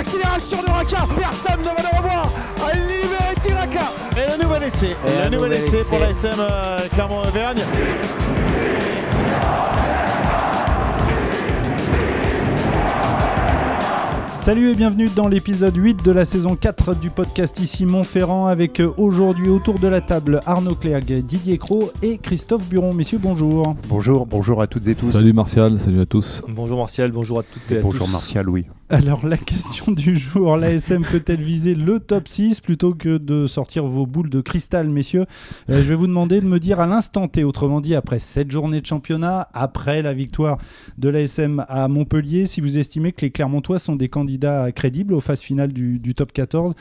l'accélération de Raka. Personne ne va le revoir. À libérer Tiraka. Et le nouvel essai. Et le un nouvel essai essai. pour la SM euh, Clermont-Auvergne. Salut et bienvenue dans l'épisode 8 de la saison 4 du podcast ici Montferrand avec euh, aujourd'hui autour de la table Arnaud Clergue, Didier Cros et Christophe Buron. Messieurs, bonjour. Bonjour, bonjour à toutes et tous. Salut Martial, salut à tous. Bonjour Martial, bonjour à toutes et à Bonjour tous. Martial, oui. Alors la question du jour, l'ASM peut-elle viser le top 6 plutôt que de sortir vos boules de cristal, messieurs Euh, Je vais vous demander de me dire à l'instant T, autrement dit après cette journée de championnat, après la victoire de l'ASM à Montpellier, si vous estimez que les Clermontois sont des candidats crédibles aux phases finales du, du top 14.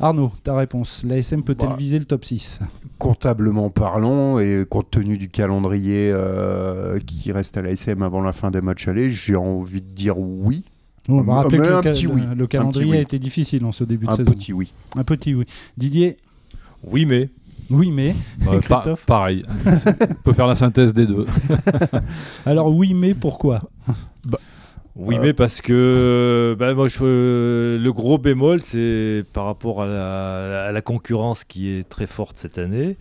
Arnaud, ta réponse. L'ASM peut-elle Bah, viser le top 6 Comptablement parlant, et compte tenu du calendrier euh, qui reste à l'ASM avant la fin des matchs allés, j'ai envie de dire oui. On va Mais rappeler que un le, ca- petit oui. le- le calendrier petit oui. a été difficile en ce début de Un saison. petit oui. Un petit oui. Didier, Oui, mais oui mais. Euh, pa- Christophe pareil, on peut faire la synthèse des deux. Alors oui mais pourquoi? Oui, Euh, mais parce que bah, moi, je, euh, le gros bémol, c'est par rapport à la, à la concurrence qui est très forte cette année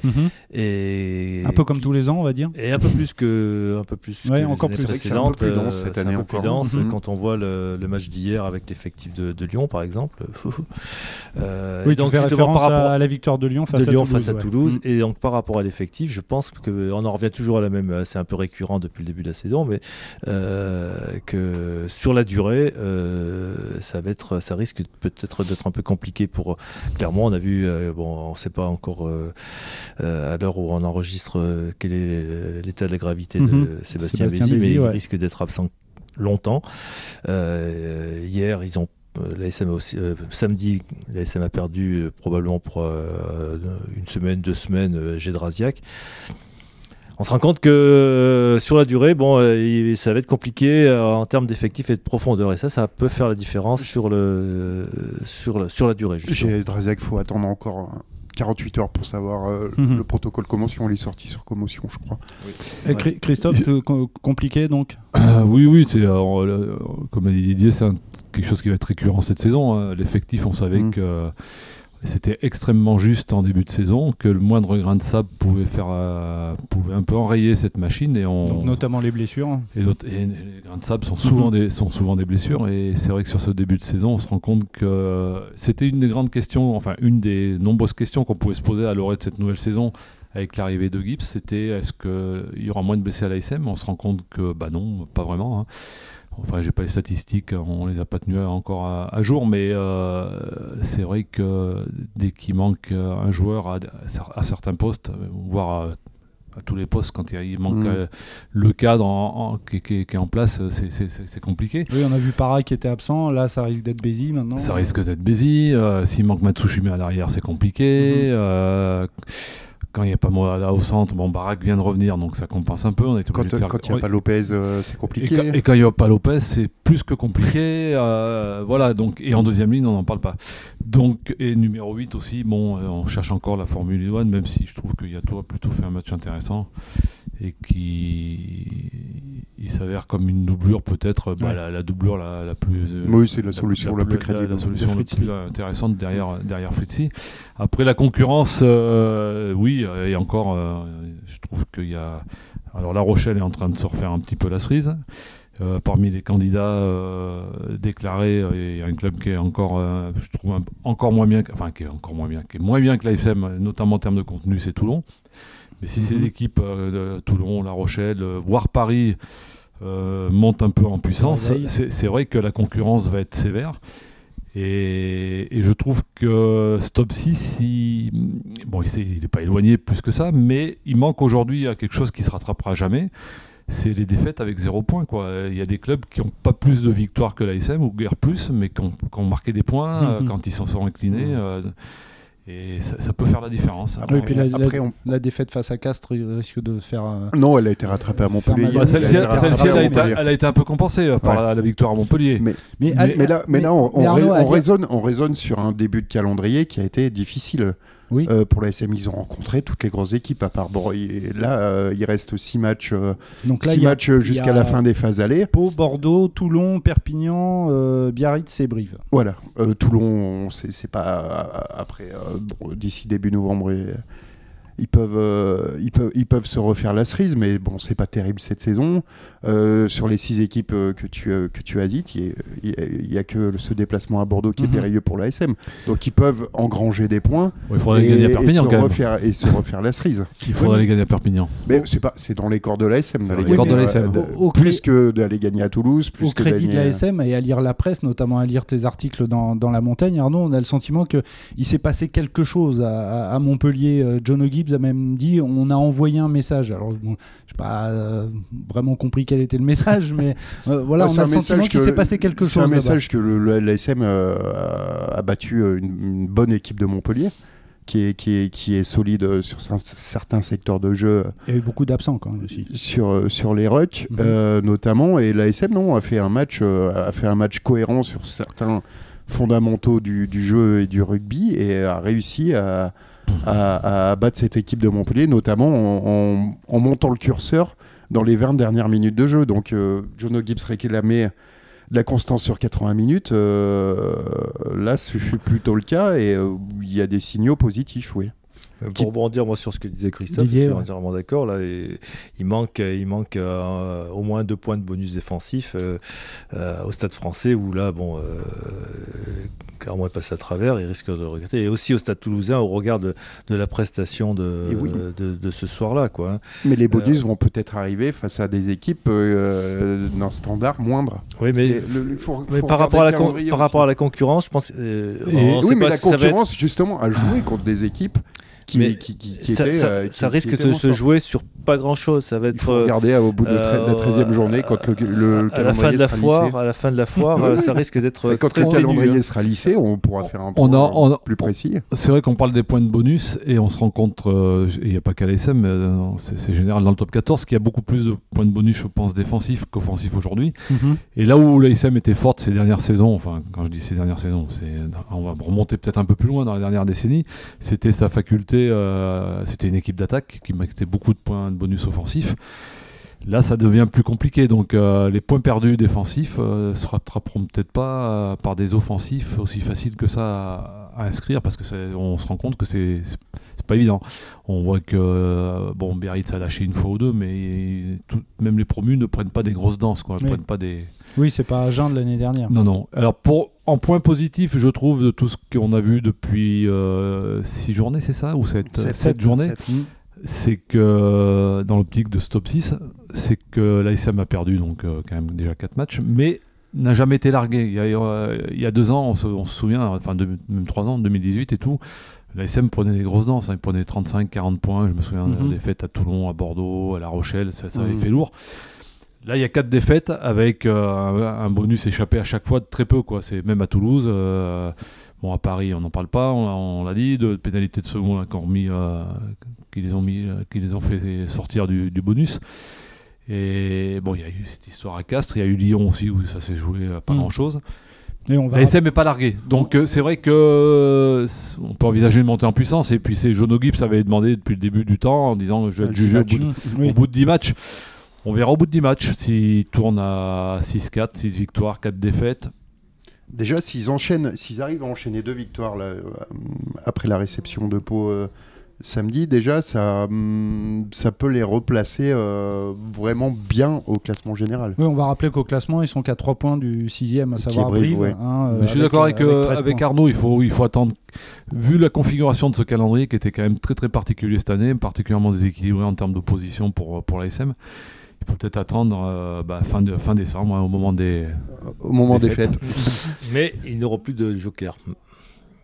et Un peu comme tous les ans, on va dire. et un peu plus que un peu plus Ouais, que les encore années plus. C'est que c'est un peu plus euh, dense cette c'est un année peu plus encore. dense Mhm. quand on voit le, le match d'hier avec l'effectif de, de Lyon par exemple. Euh, Oui, et tu donc, fais référence par rapport à la victoire de Lyon face de à Lyon Toulouse. face à ouais. Toulouse. Mm. Et donc par rapport à l'effectif, je pense que on en revient toujours à la même. euh, C'est un peu récurrent depuis le début de la saison, mais euh, que sur la durée, euh, ça va être, ça risque peut-être d'être un peu compliqué pour Clermont. On a vu, euh, bon, on ne sait pas encore euh, euh, à l'heure où on enregistre euh, quel est l'état de la gravité Mhm. de Sébastien, Sébastien Bézi, Bézi, mais ouais. il risque d'être absent longtemps. Euh, hier, ils ont euh, l'ASM a aussi, euh, samedi, l'ASM a perdu euh, probablement pour euh, une semaine, deux semaines euh, Gédrasiac. On se rend compte que euh, sur la durée, bon, euh, ça va être compliqué euh, en termes d'effectifs et de profondeur. Et ça, ça peut faire la différence sur, le, sur, la, sur la durée. J'ai Draziak, il faut attendre encore euh, 48 heures pour savoir euh, Mhm. le protocole commotion. Il est sorti sur commotion, je crois. Et Chri- Christophe, compliqué donc? Euh, oui, oui, c'est comme a dit Didier, c'est quelque chose qui va être récurrent cette saison. hein. L'effectif, on savait Mm. que euh, c'était extrêmement juste en début de saison, que le moindre grain de sable pouvait faire, euh, pouvait un peu enrayer cette machine et on. Donc, Notamment les blessures. Et, les grains de sable sont souvent, des, sont souvent des blessures. Et c'est vrai que sur ce début de saison, on se rend compte que c'était une des grandes questions, enfin une des nombreuses questions qu'on pouvait se poser à l'orée de cette nouvelle saison avec l'arrivée de Gibbs. C'était est-ce qu'il y aura moins de blessés à l'ASM On se rend compte que bah non, pas vraiment. hein. Enfin, j'ai pas les statistiques, on les a pas tenues encore à, à jour, mais euh, c'est vrai que dès qu'il manque un joueur à, à certains postes, voire à, à tous les postes, quand il manque Mm. euh, le cadre en- en- qui, qui- qui est en place, c'est- compliqué. Oui, on a vu Para qui était absent. Là, ça risque d'être Bézi maintenant. Ça risque d'être busy. euh, S'il manque Matsushima à l'arrière, c'est compliqué. Mhm. euh, quand il n'y a pas moi là au centre, bon, Barak vient de revenir, donc ça compense un peu. On est Quand faire- il n'y a pas Lopez, euh, c'est compliqué. et quand il n'y a pas Lopez, c'est plus que compliqué. euh, voilà, donc, et en deuxième ligne, on n'en parle pas. Donc, et numéro 8 aussi, bon, euh, on cherche encore la Formule 1, même si je trouve qu'il y a plutôt fait un match intéressant et qui il s'avère comme une doublure, peut-être bah, Ouais. la, la doublure la, la plus. euh, Oui, c'est la solution la plus la, crédible. solution De la plus intéressante derrière, derrière Fritzy. Après la concurrence, euh, oui, euh, et encore, euh, je trouve qu'il y a. Alors La Rochelle est en train de se refaire un petit peu la cerise. Euh, parmi les candidats euh, déclarés, euh, il y a un club qui est encore, euh, je trouve, un- encore moins bien, que- enfin qui est encore moins bien, qui est moins bien que l'ASM, notamment en termes de contenu, c'est Toulon. Mais si ces Mhm. équipes euh, de Toulon, La Rochelle, euh, voire Paris euh, montent un peu en puissance, c'est c'est vrai que la concurrence va être sévère. Et, et je trouve que Stop 6, il, bon, il n'est pas éloigné plus que ça, mais il manque aujourd'hui à quelque chose qui se rattrapera jamais. C'est les défaites avec zéro point. Quoi. Il y a des clubs qui n'ont pas plus de victoires que l'ASM, ou guère plus, mais qui ont, qui ont marqué des points euh, Mhm. quand ils s'en sont inclinés. euh, et ça, ça peut faire la différence. Oui, et puis la, la- Après, on- la défaite face à Castres risque de faire. euh, Non, elle a été rattrapée à Montpellier. Bah, Celle-ci, Elle a été elle, elle a un peu compensée euh, par Ouais. la, la victoire à Montpellier. Mais- Mais, Mais- allez- Mais là, mais là on, mais on Arnaud, rai- on allez- raisonne, on raisonne sur un début de calendrier qui a été difficile. Oui. Euh, pour la SM, ils ont rencontré toutes les grosses équipes. À part bon, il- là, euh, il reste six matchs, euh, Donc là, six matchs jusqu'à la fin des phases allées. Pau, Bordeaux, Toulon, Perpignan, Biarritz et Brive. Voilà. Toulon, c'est pas après. bon, D'ici début novembre, et- ils peuvent, euh, ils peuvent, ils peuvent se refaire la cerise, mais bon, c'est pas terrible cette saison. Euh, sur les six équipes euh, que tu, euh, que tu as dites, il y, a que ce déplacement à Bordeaux qui Mhm. est périlleux pour l'ASM. Donc ils peuvent engranger des points il faudrait et, gagner à et Perpignan se quand même. refaire, et se refaire la cerise. Il faudrait aller gagner à Perpignan. Mais c'est pas, c'est dans les corps de l'ASM dans les corps de plus que d'aller gagner à Toulouse, plus Au que crédit de l'ASM et à lire la presse, notamment à lire tes articles dans, dans La Montagne, Arnaud, on a le sentiment qu'il s'est passé quelque chose à, à- Montpellier. John A même dit on a envoyé un message. Alors, bon, je n'ai pas euh, vraiment compris quel était le message, mais euh, voilà, Ouais, on a un le sentiment message qu'il s'est passé quelque chose. C'est un message que l'ASM euh, a- battu une, une bonne équipe de Montpellier, qui est, qui est, qui est solide sur cer- certains secteurs de jeu, Il y a eu beaucoup d'absents quand même aussi. sur, sur les rucks Mhm. notamment. Et l'ASM, non, a fait un match, a fait un match cohérent sur certains fondamentaux du, du jeu et du rugby et a réussi à, à, battre cette équipe de Montpellier, notamment en, montant le curseur dans les 20 dernières minutes de jeu. Donc, euh, John O'Gibbs réclamait de la constance sur 80 minutes. euh, là, ce fut plutôt le cas et euh, il y a des signaux positifs, oui. Euh, Qui- Pour rebondir moi sur ce que disait Christophe, Didier, je suis ouais. entièrement d'accord. Là, et il manque, il manque euh, au moins deux points de bonus défensif euh, euh, au Stade Français où là, bon, euh, Carmon est passé à travers, il risque de le regretter. Et aussi au Stade Toulousain au regard de, de la prestation de, Et oui. de, de ce soir-là, quoi. hein. Mais les bonus vont peut-être arriver face à des équipes euh, d'un standard moindre. Oui, mais C'est- le- le- faut- mais faut par, rapport à, la le con- calendrier par aussi. rapport à la concurrence, je pense. euh, Et- oui, mais pas la être- concurrence, justement, a joué contre des équipes qui, Mais qui, qui, qui ça, étaient. ça- euh, qui- ça qui risque de se jouer sur pas grand-chose. Ça va Il être. faut euh, regarder au bout de, la euh, 13e journée, quand le, le à la fin calendrier de la sera foire, lissé. à la fin de la foire, euh, ça risque d'être quand très le calendrier hein. sera lissé, on pourra faire un On point a- on a- plus précis. C'est vrai qu'on parle des points de bonus et on se rend compte, euh, et il n'y a pas qu'à l'ASM, mais euh, c'est général dans le top 14, qu'il y a beaucoup plus de points de bonus, je pense, défensifs qu'offensifs aujourd'hui. Et là où l'ASM était forte ces dernières saisons, enfin quand je dis ces dernières saisons, on va remonter peut-être un peu plus loin dans les dernières décennies, c'était sa faculté, euh, c'était une équipe d'attaque qui mettait beaucoup de points de bonus offensifs. Là, ça devient plus compliqué. Donc, euh, les points perdus défensifs euh, se rattraperont peut-être pas par des offensifs aussi faciles que ça à, à inscrire parce que on se rend compte que c'est pas évident. On voit que bon, Biarritz a lâché une fois ou deux, mais tout- même les promus ne prennent pas des grosses danses, quoi. Ils Oui. prennent pas des. Oui, c'est pas Agen de l'année dernière. Non, non. Alors, pour, en point positif, je trouve de tout ce qu'on a vu depuis 6 journées, c'est ça Ou 7, Sept- journées. Mm. c'est que dans l'optique de stop 6, c'est que l'ASM a perdu donc euh, quand même déjà 4 matchs, mais n'a jamais été largué. Il y a, euh, il y a deux ans, on se, on se souvient, enfin deux- même trois ans, 2018 et tout, l'ASM prenait des grosses danses, hein. il prenait 35-40 points, je me souviens Mhm. des défaites à Toulon, à Bordeaux, à La Rochelle, ça, ça avait Mhm. fait lourd. Là, il y a quatre défaites avec euh, un, bonus échappé à chaque fois de très peu. Quoi. C'est même à Toulouse. euh, bon, à Paris, on n'en parle pas, on, on l'a dit. De pénalités de second là, qui, ont remis, euh, qui, les ont mis, qui les ont fait sortir du, du bonus. Et bon, il y a eu cette histoire à Castres. Il y a eu Lyon aussi où ça s'est joué pas Mhm. grand-chose. Et on va SM n'est pas larguée. Donc euh, c'est vrai que euh, on peut envisager une montée en puissance. Et puis c'est Jono Gibbs avait demandé depuis le début du temps en disant je vais être jugé au bout, de, Mm, oui. au bout de 10 matchs. On verra au bout de 10 matchs s'il tourne à 6-4, 6 victoires, 4 défaites. Déjà, s'ils enchaînent, s'ils arrivent à enchaîner deux victoires là, euh, après la réception de Pau euh, samedi, déjà, ça, hum, ça peut les replacer euh, vraiment bien au classement général. Oui, on va rappeler qu'au classement, ils sont qu'à 3 points du 6ème, à Qui savoir est Brive, Brive. ouais. hein, euh, je suis d'accord avec, euh, 13 avec. Arnaud, il faut, il faut attendre. Vu la configuration de ce calendrier qui était quand même très très particulier cette année, particulièrement déséquilibré en termes d'opposition pour, pour l'ASM, il faut peut-être attendre euh, bah, fin, de, fin décembre, hein, au moment des. Au moment Des des fêtes. Mais ils n'auront plus de joker.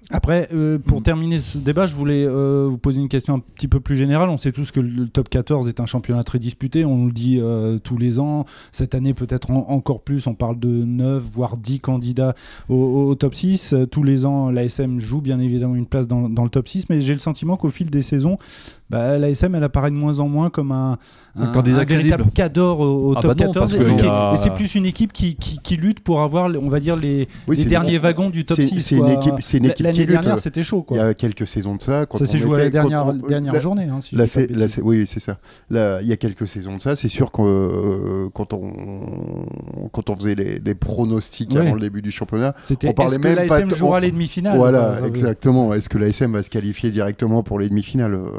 Après, euh, pour terminer ce débat, je voulais euh, vous poser une question un petit peu plus générale. On sait tous que le top 14 est un championnat très disputé, on nous le dit euh, tous les ans. Cette année, peut-être en- encore plus, on parle de 9, voire 10 candidats au, au top 6. Euh, tous les ans, l'ASM joue bien évidemment une place dans, dans le top 6, mais j'ai le sentiment qu'au fil des saisons, bah, l'ASM, elle apparaît de moins en moins comme un, Un véritable crédible. cador au, au Ah top bah non, 14. parce Et, a- c'est plus une équipe qui, qui, qui lutte pour avoir, on va dire, les, Oui, les c'est- derniers wagons du top c'est- 6. c'est une équipe- une équipe L'année l'année qui lutte. dernière, c'était chaud. Il y a quelques saisons de ça. Quand Ça s'est joué à la dernière, on- dernière la- journée. Hein, si oui, c'est ça. Là, il y a quelques saisons de ça. C'est sûr que euh, quand on quand on faisait les, les pronostics Ouais. avant le début du championnat, C'était on parlait est-ce que même pas l'ASM jouera les demi-finales? Voilà, exactement. Est-ce que l'ASM va se qualifier directement pour les demi-finales? Euh,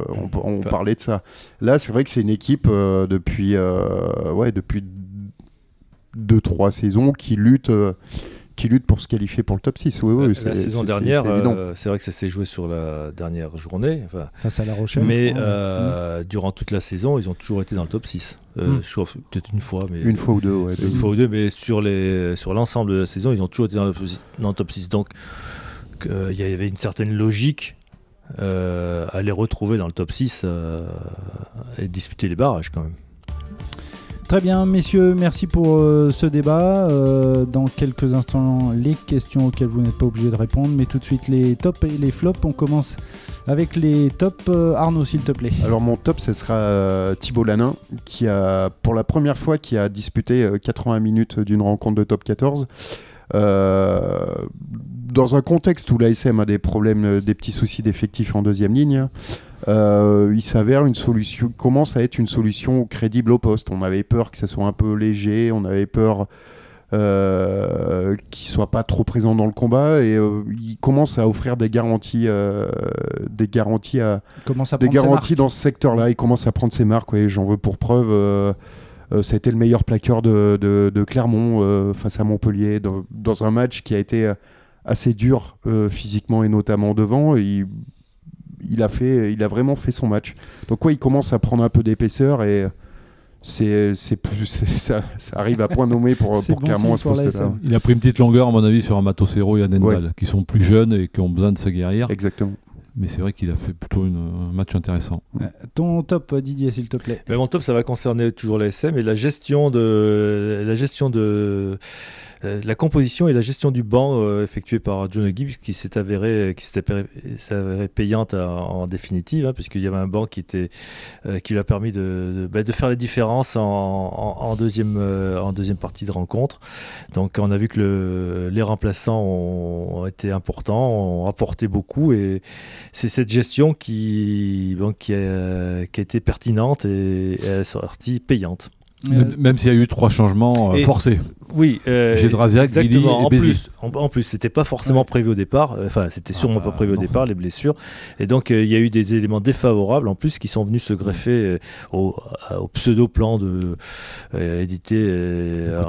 On, Enfin- parlait de ça. Là, c'est vrai que c'est une équipe euh, depuis euh, ouais depuis deux trois saisons qui lutte. euh, qui lutte pour se qualifier pour le top 6. Oui, oui, la saison dernière, c'est euh, c'est vrai que ça s'est joué sur la dernière journée. enfin, Face à La Rochelle. mais crois. euh, durant toute la saison, ils ont toujours été dans le top 6. Euh, Mm. Sauf peut-être une fois, mais Une fois ou deux, ouais. une fois ou deux, mais sur les sur l'ensemble de la saison, ils ont toujours été dans le, dans le top 6. Donc il y avait une certaine logique euh, à les retrouver dans le top 6 euh, et disputer les barrages quand même. Très bien, messieurs, merci pour euh, ce débat. Euh, dans quelques instants, les questions auxquelles vous n'êtes pas obligés de répondre, mais tout de suite les tops et les flops. On commence avec les tops. Euh, Arnaud, s'il te plaît. Alors mon top, ce sera euh, Thibaut Lanin, qui a, pour la première fois, qui a disputé euh, 80 minutes d'une rencontre de top 14. Euh, dans un contexte où l'ASM a des problèmes, euh, des petits soucis d'effectifs en deuxième ligne, euh, il s'avère une solution, commence à être une solution crédible au poste. On avait peur que ça soit un peu léger, on avait peur euh, qu'il soit pas trop présent dans le combat et euh, il commence à offrir des garanties, euh, des garanties à, des garanties dans ce secteur-là. Il commence à prendre ses marques. ouais. J'en veux pour preuve. Euh, ça a été le meilleur plaqueur de, de- de Clermont euh, face à Montpellier dans, dans un match qui a été euh, assez dur euh, physiquement et notamment devant. Il, il a fait, il a vraiment fait son match. Donc ouais, il commence à prendre un peu d'épaisseur et c'est, c'est plus, c'est- ça, ça arrive à point nommé pour, C'est pour bon Clermont à ce poste-là. Il a pris une petite longueur, à mon avis, sur un Matosero et Anendal, qui sont plus jeunes et qui ont besoin de se guérir. Exactement. Mais c'est vrai qu'il a fait plutôt une- un match intéressant. Ton top, Didier, s'il te plaît. Mais mon top, ça va concerner toujours l'ASM et la gestion de la gestion de euh, la composition et la gestion du banc euh, effectuée par John Gibbs qui s'est avéré qui s'est avéré, payante en, définitive hein, puisqu'il y avait un banc qui était euh, qui lui a permis de, de, de faire les différences en, en- en deuxième en deuxième partie de rencontre. Donc on a vu que le- les remplaçants ont, ont été importants, ont apporté beaucoup et c'est cette gestion qui bon, qui, a, qui a été pertinente et, et est sortie payante. Même, même s'il y a eu trois changements euh, Et- forcés. Oui, euh, Gédrasiak, et En Béziers. plus, en, en plus, c'était pas forcément Ouais. prévu au départ. euh, Enfin, c'était Ah sûrement bah, pas prévu au départ les blessures. Et donc, euh, il y a eu des éléments défavorables en plus qui sont venus se greffer euh, au, pseudo plan de euh, édité euh,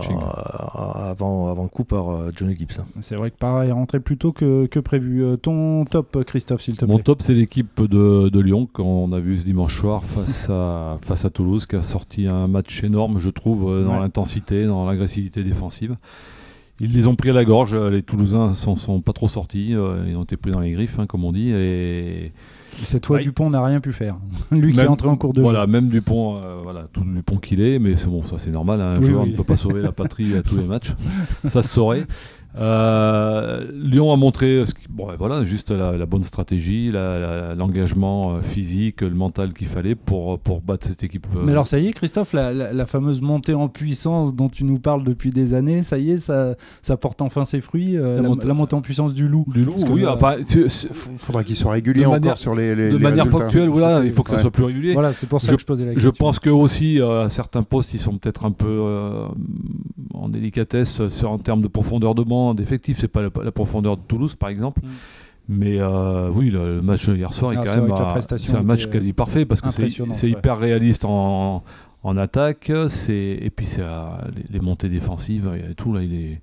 avant avant le coup par euh, Johnny Gibbs. C'est vrai que pareil, rentré plus tôt que, que prévu. Euh, ton top, Christophe, s'il te plaît. Mon top, c'est l'équipe de, de Lyon qu'on a vu ce dimanche soir face à, face à Toulouse, qui a sorti un match énorme, je trouve, euh, dans Ouais. l'intensité, dans l'agressivité défensive. Ils les ont pris à la gorge, euh, les Toulousains s'en sont pas trop sortis, euh, ils ont été pris dans les griffes, hein, comme on dit. Et Cette fois, Ouais. Dupont n'a rien pu faire. Lui qui est entré en cours de voilà, jeu. même Dupont, euh, voilà, tout Dupont qu'il est, mais c'est bon, ça c'est normal, hein, un Oui, joueur oui. ne peut pas sauver la patrie à tous les matchs, ça se saurait. Euh, Lyon a montré ce qui- bon, voilà, juste la, la bonne stratégie, l'engagement euh, physique, le mental qu'il fallait pour, pour battre cette équipe. euh, Mais alors ça y est, Christophe, la, la- la fameuse montée en puissance dont tu nous parles depuis des années, ça y est, ça, ça porte enfin ses fruits. euh, La la, montée- la montée en puissance du loup. du loup, Parce que oui, enfin, c'est- Faudra qu'il soit régulier De encore manière- sur les, les de les manière résultats. ponctuelle, voilà, il faut que ça ouais. soit plus régulier. Voilà, c'est pour ça Je- que je posais la Je question. pense que aussi euh, à certains postes, ils sont peut-être un peu euh, en délicatesse sur, en termes de profondeur de banc, d'effectifs. C'est pas la, la profondeur de Toulouse, par exemple. Mm. Mais euh, oui, le, le match hier soir est Ah, quand c'est même à- un match euh, quasi parfait parce que c'est ouais. hyper réaliste en, en attaque. C'est et puis c'est euh, les, les montées défensives et tout là, il est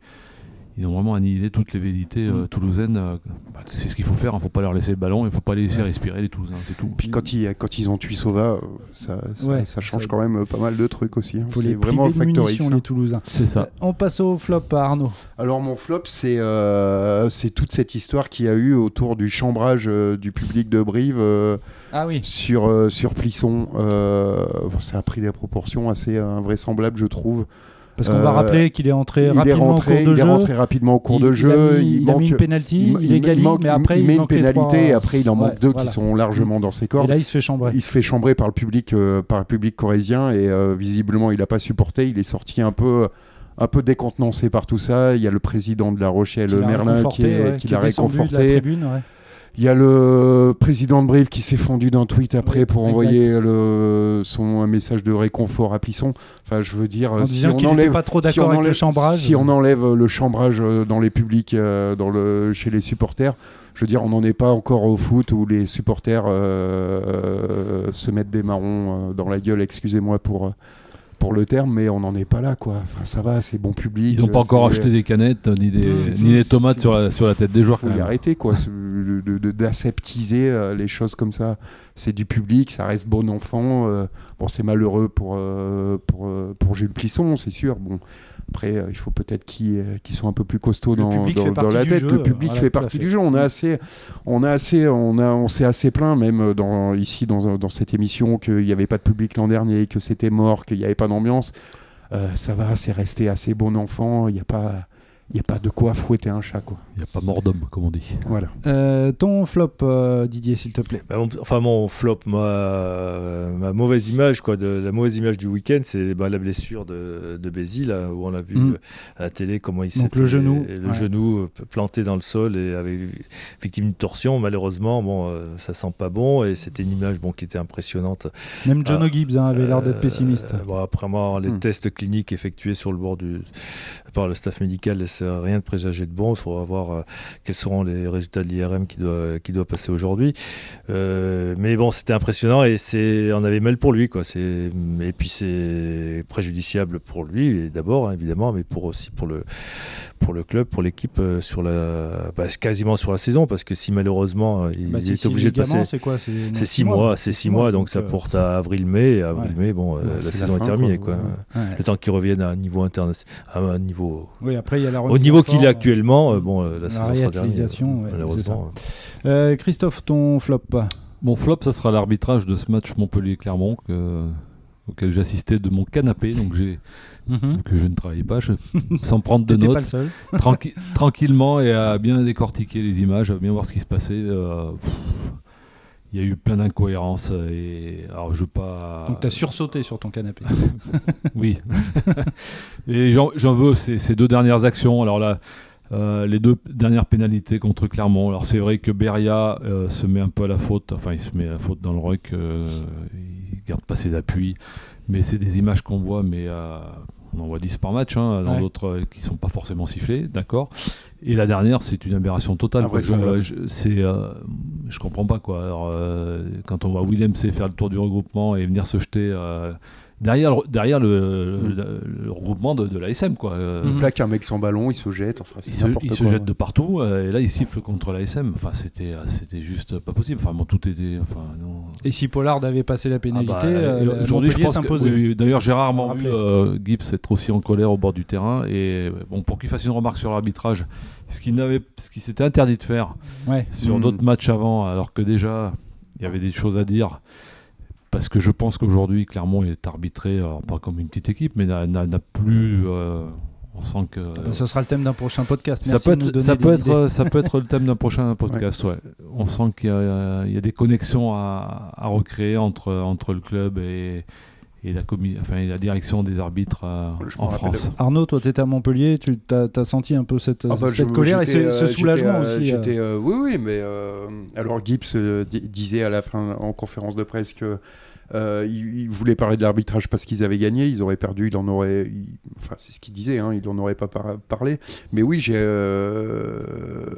ils ont vraiment annihilé toutes les vérités euh, Mm. toulousaines. euh, bah, c'est ce qu'il faut faire. Il ne faut pas leur laisser le ballon. Il ne faut pas les laisser respirer les Toulousains. C'est tout. Puis quand ils, quand ils ont tué Sova, euh, ça, ça, Ouais, ça change ça- quand même euh, pas mal de trucs aussi. hein. faut C'est les vraiment priver de facteur munitions, X. hein. les Toulousains. C'est ça. On passe au flop, Arnaud. Alors mon flop, c'est euh, c'est toute cette histoire qu'il y a eu autour du chambrage euh, du public de Brive euh, Ah oui. sur, euh, sur Plisson. Euh, ça a pris des proportions assez invraisemblables, je trouve. Parce qu'on va Euh, rappeler qu'il est entré il est rapidement rentré, en cours de il jeu. est rentré rapidement au cours Il- de jeu. a mis, il a manque- mis une penalty, il, égalise, manque- mais après il met une pénalité trois- et après il en manque Ouais, deux voilà. qui sont largement dans ses Et cordes. là, il se fait chambrer. Il se fait chambrer par le public, euh, par le public corésien et euh, visiblement il n'a pas supporté. Il est sorti un peu, un peu décontenancé par tout ça. Il y a le président de La Rochelle, Qui l'a Merlin, réconforté, qui, est- ouais, qui qui l'a descendu de la réconforté. tribune, ouais. Il y a le président de Brive qui s'est fendu d'un tweet après Oui, pour exact. envoyer le, son un message de réconfort à Plisson. Enfin, je veux dire, En si on enlève, pas trop si on le enlève- chambrage. Si on enlève le chambrage euh, dans les publics, euh, dans le, chez les supporters, je veux dire, on n'en est pas encore au foot où les supporters euh, euh, se mettent des marrons dans la gueule, excusez-moi pour, pour le terme, mais on n'en est pas là, quoi. Enfin, ça va, c'est bon public. Ils n'ont pas encore acheté des canettes, ni des, ni des tomates sur la, sur la tête des joueurs. faut quand y arrêter quoi d'aseptiser euh, les choses comme ça c'est du public ça reste bon enfant euh, bon c'est malheureux pour euh, pour euh, pour Jules Plisson c'est sûr bon après euh, il faut peut-être qu'ils euh, qu'ils soient un peu plus costauds dans, la tête. jeu, le public voilà, fait partie fait. du jeu. On a assez on a assez on a on s'est assez plaint même dans ici dans, dans cette émission qu'il n'y avait pas de public l'an dernier que c'était mort qu'il n'y avait pas d'ambiance. Euh, ça va c'est resté assez bon enfant. Il n'y a pas il n'y a pas de quoi fouetter un chat quoi Il n'y a pas mort d'homme, comme on dit. voilà Euh, ton flop, euh, Didier, s'il te plaît. Bah, mon- enfin, mon flop, moi, euh, ma mauvaise image, quoi, de, la mauvaise image du week-end, c'est bah, la blessure de, de Bézi, là, où on a vu Mm. euh, à la télé comment il s'est Donc, le genou, le ouais. genou planté dans le sol et avec effectivement une torsion. Malheureusement, bon, euh, ça sent pas bon et c'était une image bon, qui était impressionnante. Même John Ah. O'Gibbs hein, avait l'air d'être Euh, pessimiste. bon, après avoir les Hmm. tests cliniques effectués sur le bord du par le staff médical laissent rien de présager de bon. Il faudra voir euh, quels seront les résultats de l'IRM qui doit qui doit passer aujourd'hui. Euh, mais bon, c'était impressionnant et c'est on avait mal pour lui quoi. C'est et puis c'est préjudiciable pour lui d'abord hein, évidemment, mais pour aussi pour le pour le club, pour l'équipe euh, sur la bah, quasiment sur la saison parce que si malheureusement euh, il Bah, est six obligé de passer C'est quoi? C'est c'est neuf, six mois, c'est six mois, donc ça euh, porte à avril-mai. Avril-mai, bon, euh, Ouais, la saison la est terminée, quoi. quoi. Ouais. ouais. Le temps qu'il revienne à un niveau international, à un niveau, Oui, après, il y a la au niveau qu'il est actuellement, euh, bon, euh, la, La saison sera ouais. Euh, Christophe, ton flop Mon flop, ça sera l'arbitrage de ce match Montpellier-Clermont que- auquel j'assistais de mon canapé, donc j'ai que je ne travaillais pas, je- sans prendre de notes, pas le seul. tranqui- tranquillement et à bien décortiquer les images, à bien voir ce qui se passait. euh, pff, Il y a eu plein d'incohérences et alors je veux pas. Donc, t'as sursauté sur ton canapé. Oui. et j'en j'en veux ces, ces deux dernières actions. Alors là, euh, les deux dernières pénalités contre Clermont. Alors c'est vrai que Beria euh, se met un peu à la faute. Enfin, il se met à la faute dans le ruck. euh, il garde pas ses appuis. Mais c'est des images qu'on voit, mais euh, on en voit 10 par match, hein, dans Ouais. d'autres euh, qui sont pas forcément sifflés, d'accord. Et la dernière, c'est une aberration totale. Je, je, euh, je comprends pas quoi. Alors, euh, quand on voit Willem C faire le tour du regroupement et venir se jeter euh, derrière, le- derrière le, Mm. le- le regroupement de, de l'ASM, quoi. Euh. Il plaque un mec sans ballon, il se jette, enfin il se, n'importe il se quoi. jette de partout euh, et là il siffle contre l'ASM. Enfin, c'était, euh, c'était juste pas possible. Enfin, bon, tout était. Enfin, non. Et si Pollard avait passé la pénalité, Ah bah, euh, aujourd'hui, je pense que, oui. D'ailleurs, j'ai rarement vu euh, Gibbs être aussi en colère au bord du terrain. Et bon, pour qu'il fasse une remarque sur l'arbitrage, ce qu'il n'avait, ce qui s'était interdit de faire Ouais. sur Mm. d'autres matchs avant, alors que déjà il y avait des choses à dire. Parce que je pense qu'aujourd'hui, Clermont est arbitré, alors pas comme une petite équipe, mais n'a, plus. euh, on sent que. Ah bah, ce sera le thème d'un prochain podcast. Ça peut, être, ça, peut être, idées. ça peut être le thème d'un prochain podcast, ouais. On sent qu'il y a, il y a des connexions à, à recréer entre, entre le club et, et, la, commi- enfin, et la direction des arbitres euh, en rappelle France. Arnaud, toi, tu étais à Montpellier, tu as, senti un peu cette, Ah bah, cette je- colère et ce, euh, soulagement euh, aussi. euh. euh, oui, oui, mais euh, alors Gibbs euh, di- disait à la fin en conférence de presse que euh, il, il voulait parler de l'arbitrage parce qu'ils avaient gagné, ils auraient perdu, il en aurait, il- enfin c'est ce qu'il disait, hein, il en aurait pas par- parlé. Mais oui, j'ai euh,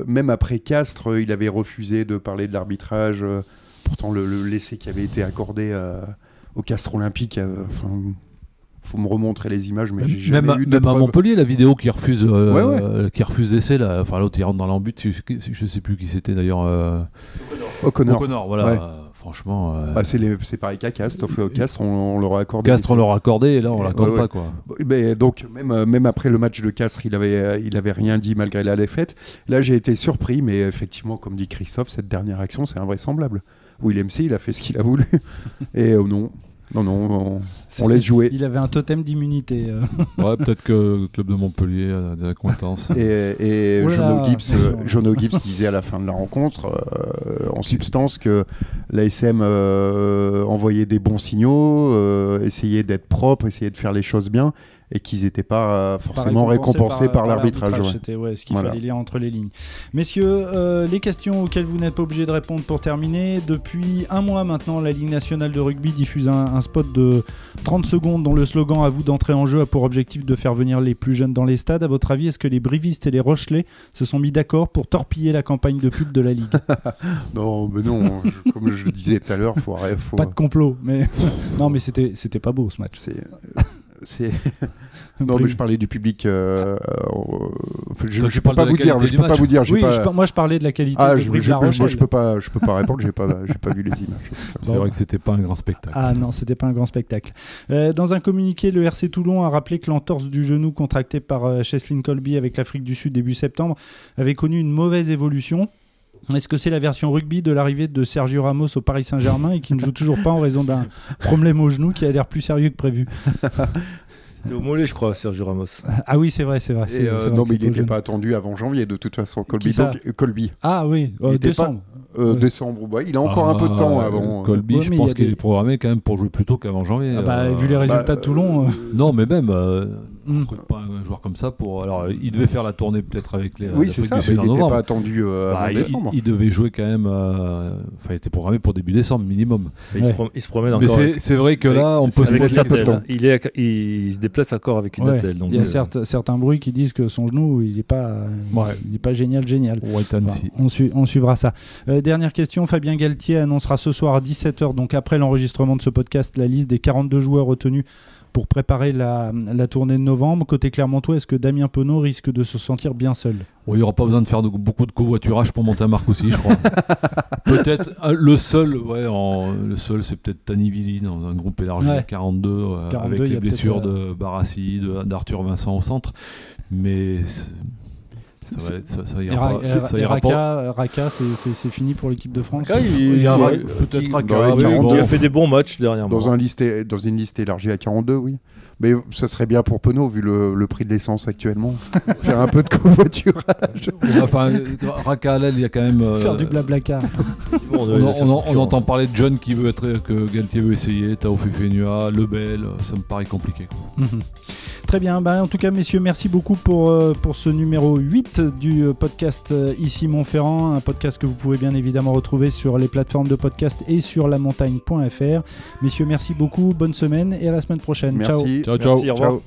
même après Castres, il avait refusé de parler de l'arbitrage. euh, pourtant, le, le laisser qui avait été accordé euh, au Castres Olympique, euh, enfin. Faut me remontrer les images, mais j'ai jamais Même, à, eu de même à. Montpellier, la vidéo qui refuse, euh, Ouais, ouais. euh, qui refuse d'essai, là, enfin l'autre il rentre dans l'embut, je, je sais plus qui c'était d'ailleurs. Euh, O'Connor. O'Connor, voilà. Ouais. euh, franchement, euh, Bah, c'est, les- c'est pareil qu'à Castres, Castres, on, on leur a accordé. Castres on leur a accordé et là on l'accorde pas quoi. Mais donc, même, même après le match de Castres, il avait, il avait rien dit malgré la défaite. Là, j'ai été surpris, mais effectivement, comme dit Christophe, cette dernière action, c'est invraisemblable. William C, il a fait ce qu'il a voulu. Et non, non, non, on, laisse jouer. Il avait un totem d'immunité. euh. Ouais, peut-être que le club de Montpellier a des accointances. Et, et là Jono là, Gibbs, euh. Jono Gibbs disait à la fin de la rencontre, euh, en substance, que l'ASM euh, envoyait des bons signaux, euh, essayait d'être propre, essayait de faire les choses bien, et qu'ils n'étaient pas euh, Pas forcément récompensés par, l'arbitrage. ouais. C'était ouais, ce qu'il Voilà. fallait lire entre les lignes. Messieurs, euh, les questions auxquelles vous n'êtes pas obligés de répondre pour terminer. Depuis un mois maintenant, la Ligue nationale de rugby diffuse un, un spot de 30 secondes dont le slogan À vous d'entrer en jeu a pour objectif de faire venir les plus jeunes dans les stades. À votre avis, est-ce que les Brivistes et les Rochelais se sont mis d'accord pour torpiller la campagne de pub de la Ligue? Non, mais non, je- comme je le disais tout à l'heure, faut arrêter. Faut... Pas de complot, mais non, mais c'était c'était pas beau ce match. C'est. C'est- Non, mais je parlais du public. euh, euh, enfin, je, tu peux pas vous dire. Je peux pas vous dire. j'ai Oui, pas... je par- moi je parlais de la qualité Ah, de je, je- La je peux pas. Je peux pas répondre. J'ai pas. J'ai pas vu les images. C'est Bon. vrai que c'était pas un grand spectacle. Ah non, c'était pas un grand spectacle. Euh, dans un communiqué, le RC Toulon a rappelé que l'entorse du genou contracté par euh, Cheslin Colby avec l'Afrique du Sud début septembre avait connu une mauvaise évolution. Est-ce que c'est la version rugby de l'arrivée de Sergio Ramos au Paris Saint-Germain et qui ne joue toujours pas en raison d'un problème au genou qui a l'air plus sérieux que prévu? C'était au mollet, je crois, Sergio Ramos. Ah oui, c'est vrai, c'est vrai. Euh, vrai non, mais il n'était pas attendu avant janvier de toute façon. Colby. Donc, Colby. Ah oui, euh, Il était pas- décembre. Euh, Ouais. Décembre. il a encore un peu de temps Ah, avant. euh, Colby, Ouais, je pense a qu'il des- est programmé quand même pour jouer plus tôt qu'avant janvier. Ah bah, euh, vu les résultats bah, de Toulon. euh, Non, mais même, on recrute pas un joueur comme ça pour. Alors, il devait faire la tournée peut-être avec les. Oui, c'est ça. du mais Sud il n'était pas attendu euh, Bah, il, décembre. il devait jouer quand même. euh, Enfin, il était programmé pour début décembre minimum. Mais il, se Ouais. prom- il se promène Mais encore. c'est avec- c'est vrai que là, on peut se poser un peu de temps. Il, est, il se déplace encore avec une Ouais. attelle. Donc, Il y a euh, certes- certains bruits qui disent que son genou, il n'est pas, Ouais. il est pas génial, génial. Enfin, on, on suivra ça. Euh, dernière question, Fabien Galtier annoncera ce soir à 17h, donc après l'enregistrement de ce podcast, la liste des 42 joueurs retenus pour préparer la, la tournée de novembre. Côté Clermontois, est-ce que Damien Penaud risque de se sentir bien seul? Il n'y aura pas besoin de faire de- beaucoup de covoiturage pour monter un Marcoussi, je crois. peut-être euh, le seul, ouais, en- le seul, c'est peut-être Tanivili dans un groupe élargi Ouais. à 42, euh, 42, avec les blessures peut-être, de Barassi, d'Arthur Vincent au centre. Mais ça, va être- ça, ça Et, ira Ra- pas. ça- ça et ira pas. Raka, Raka, c'est- fini pour l'équipe de France Raka, il, Il y a peut-être Raka, dans les oui, 42. il a fait des bons matchs dernièrement. Dans, un liste, dans une liste élargie à 42, oui. Mais ça serait bien pour Penaud, vu le, le prix de l'essence actuellement. Faire un peu de covoiturage. Enfin, euh, Raka à l'aile, il y a quand même. euh, Faire du blablacar. Bon, on, on entend parler de John qui veut être que Galtier veut essayer, Tao Fufenua, Lebel, euh, ça me paraît compliqué. quoi. Mhm. Très bien, bah, en tout cas messieurs, merci beaucoup pour, euh, pour ce numéro 8 du euh, podcast euh, Ici Montferrand, un podcast que vous pouvez bien évidemment retrouver sur les plateformes de podcast et sur lamontagne.fr. Messieurs, merci beaucoup, bonne semaine et à la semaine prochaine. Ciao Merci. Ciao, ciao. Merci, au revoir. Ciao.